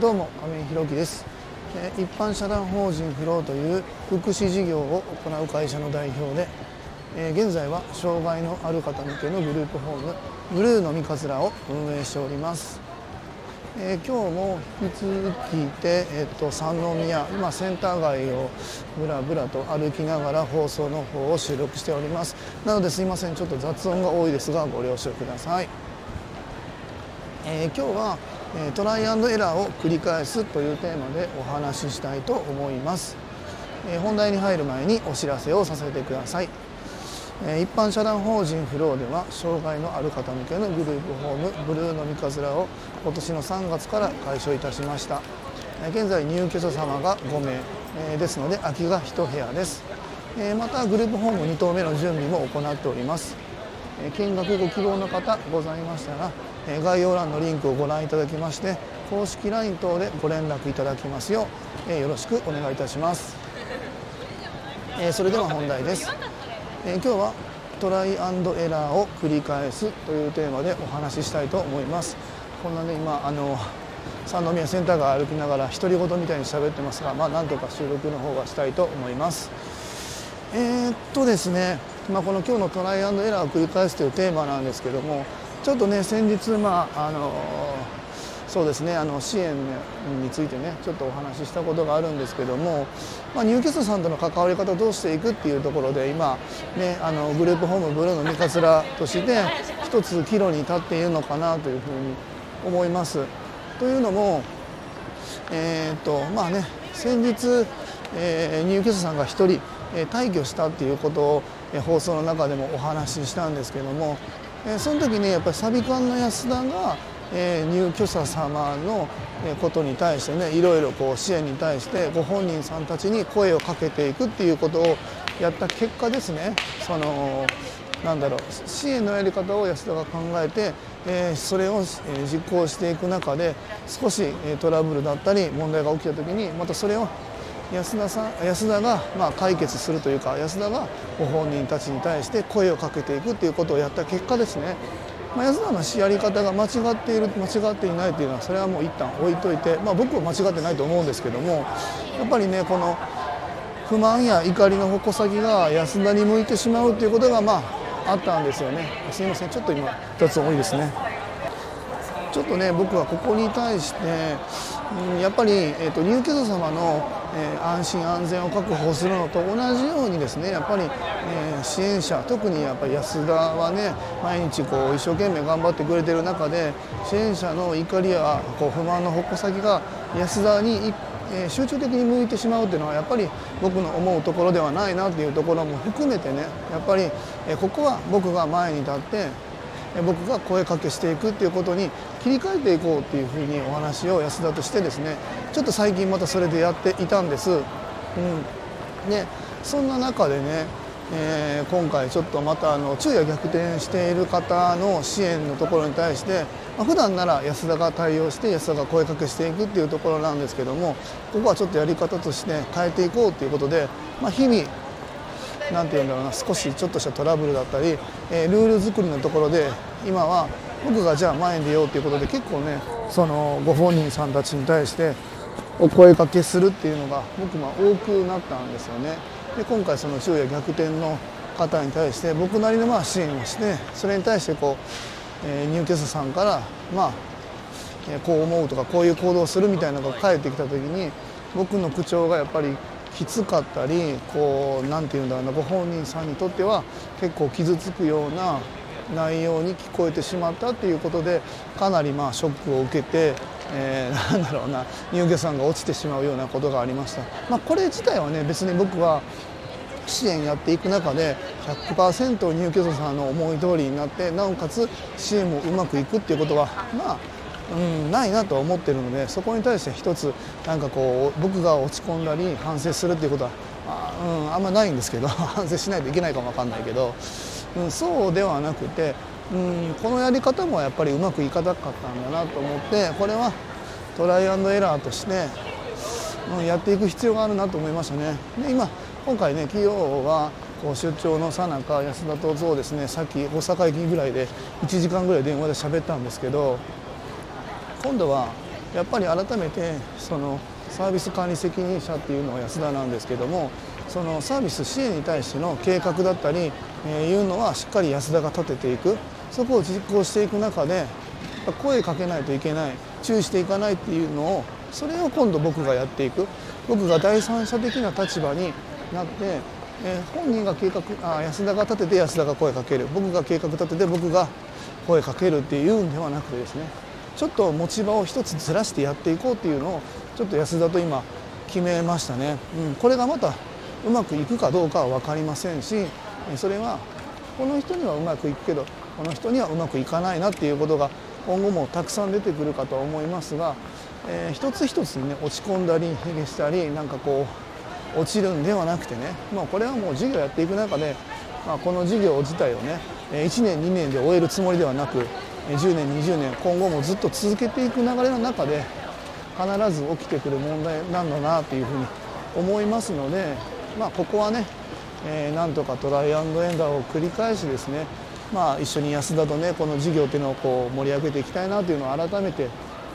どうも亀井弘樹です。一般社団法人フローという福祉事業を行う会社の代表で現在は障害のある方向けのグループホームブルーのみかずらを運営しております。えー今日も引き続きて、えっと三宮今センター街をぶらぶらと歩きながら放送の方を収録しております。なのですいませんちょっと雑音が多いですがご了承ください、えー今日は、トライアンドエラーを繰り返すというテーマでお話ししたいと思います、本題に入る前にお知らせをさせてください。一般社団法人フローでは障害のある方向けのグループホームブルーのみかずらを今年の3月から開所いたしました。現在入居者様が5名ですので空きが1部屋です。またグループホーム2棟目の準備も行っております。見学ご希望の方ございましたら概要欄のリンクをご覧いただきまして公式 LINE 等でご連絡いただきますようよろしくお願いいたします。それでは本題です。今日はトライアンドエラーを繰り返すというテーマでお話ししたいと思います。こんなね今あの三宮センター街歩きながら独り言みたいに喋ってますがまあなんとか収録の方はしたいと思います。えーっとですね、まあ、この今日のトライアンドエラーを繰り返すというテーマなんですけどもちょっとね先日まああのそうですねあの支援についてねちょっとお話ししたことがあるんですけども、まあ、入居者さんとの関わり方をどうしていくっていうところで今、ね、あのグループホームブルーの三かつらとして一つ岐路に立っているのかなというふうに思います。というのも、えーとまあね、先日、えー入居者さんが一人、退去したっていうことを、放送の中でもお話ししたんですけども、その時にやっぱりサビ館の安田が、入居者様のことに対してねいろいろこう支援に対してご本人さんたちに声をかけていくっていうことをやった結果ですねそのなんだろう支援のやり方を安田が考えて、えーそれを、えー実行していく中で少し、えートラブルだったり問題が起きた時にまたそれを安田さん安田がまあ解決するというか安田がご本人たちに対して声をかけていくっていうことをやった結果ですね、まあ、安田のやり方が間違っている間違っていないというのはそれはもう一旦置いといて、まあ、僕は間違ってないと思うんですけどもやっぱりねこの不満や怒りの矛先が安田に向いてしまうということがまああったんですよね。すいませんちょっと今雑音多いですね。ちょっとね僕はここに対して、うんやっぱり、えー、と入居者様の、え安心安全を確保するのと同じようにですねやっぱり、え支援者特にやっぱり安田はね毎日こう一生懸命頑張ってくれてる中で支援者の怒りやこう不満の矛先が安田にえ集中的に向いてしまうっていうのはやっぱり僕の思うところではないなっていうところも含めてねやっぱり、えここは僕が前に立って僕が声かけしていくっていうことに切り替えていこうっていうふうにお話を安田としてですねちょっと最近またそれでやっていたんです。うん、でそんな中でね、えー今回ちょっとまたあの昼夜逆転している方の支援のところに対して、まあ、普段なら安田が対応して安田が声かけしていくっていうところなんですけどもここはちょっとやり方として変えていこうということで、まあ、日々なんて言うんだろうな少しちょっとしたトラブルだったり、えールール作りのところで今は僕がじゃあ前に出ようということで結構ねそのご本人さんたちに対してお声かけするっていうのが僕は多くなったんですよね。で今回その昼夜逆転の方に対して僕なりのまあ支援をしてそれに対してこう、えー入居者さんからまあえーこう思うとかこういう行動をするみたいなのが返ってきた時に僕の口調がやっぱりきつかったりこうなんていうんだろうなご本人さんにとっては結構傷つくような内容に聞こえてしまったっていうことでかなりまあショックを受けて、えー なんだろうな入居者さんが落ちてしまうようなことがありました。まあ、これ自体はね別に僕は支援やっていく中で100%入居者さんの思い通りになってなおかつ支援もうまくいくっていうことはまあうん、ないなとは思ってるのでそこに対して一つなんかこう僕が落ち込んだり反省するっていうことはあ,、うん、あんまないんですけど 反省しないといけないかもわかんないけど、うん、そうではなくて、うん、このやり方もやっぱりうまくいかなかったんだなと思ってこれはトライアンドエラーとしてうんやっていく必要があるなと思いましたね。で今今回ね企業はこう出張のさなか安田とそうですねさっき大阪駅ぐらいで1時間ぐらい電話で喋ったんですけど今度はやっぱり改めてそのサービス管理責任者っていうのは安田なんですけどもそのサービス支援に対しての計画だったり、えー、いうのはしっかり安田が立てていく。そこを実行していく中で声かけないといけない注意していかないっていうのをそれを今度僕がやっていく。僕が第三者的な立場になって、えー、本人が計画あ安田が立てて安田が声かける。僕が計画立てて僕が声かけるっていうんではなくてですねちょっと持ち場を一つずらしてやっていこうっていうのをちょっと安田と今決めましたね、うん、これがまたうまくいくかどうかは分かりませんしそれはこの人にはうまくいくけどこの人にはうまくいかないなっていうことが今後もたくさん出てくるかとは思いますが、えー、一つ一つにね落ち込んだりへげしたりなんかこう落ちるんではなくてね、まあ、これはもう授業やっていく中で、まあ、この授業自体をね1年2年で終えるつもりではなく10年20年今後もずっと続けていく流れの中で必ず起きてくる問題なんだなというふうに思いますのでまあ、ここはね、えー、なんとかトライアンドエンダーを繰り返しですね、まあ、一緒に安田とねこの事業っていうのをこう盛り上げていきたいなというのを改めて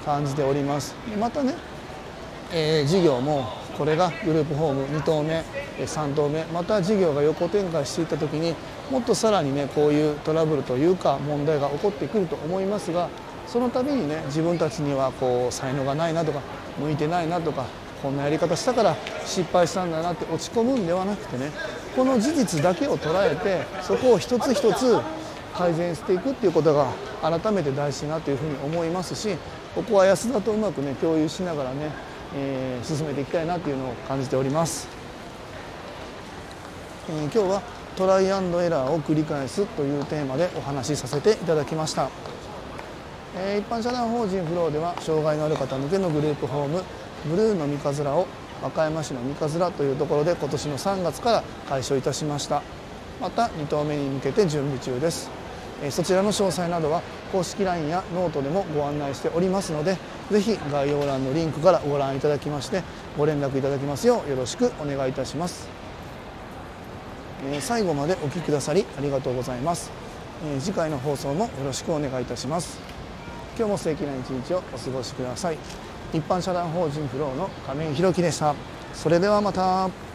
感じております。またね、えー、事業もこれがグループホーム2棟目3棟目また事業が横展開していった時にもっとさらにねこういうトラブルというか問題が起こってくると思いますがその度にね自分たちにはこう才能がないなとか向いてないなとかこんなやり方したから失敗したんだなって落ち込むんではなくてねこの事実だけを捉えてそこを一つ一つ改善していくっていうことが改めて大事なというふうに思いますしここは安田とうまくね共有しながらね、えー、進めていきたいなというのを感じております、えー、今日はトライアンドエラーを繰り返すというテーマでお話しさせていただきました、えー、一般社団法人フローでは障害のある方向けのグループホームブルーの三日面を和歌山市の三日面というところで今年の3月から開所いたしました。また2棟目に向けて準備中です。そちらの詳細などは公式 LINE やノートでもご案内しておりますのでぜひ概要欄のリンクからご覧いただきましてご連絡いただきますようよろしくお願いいたします。最後までお聴きくださりありがとうございます。次回の放送もよろしくお願いいたします。今日も素敵な一日をお過ごしください。一般社団法人フローの亀井宏樹でした。それではまた。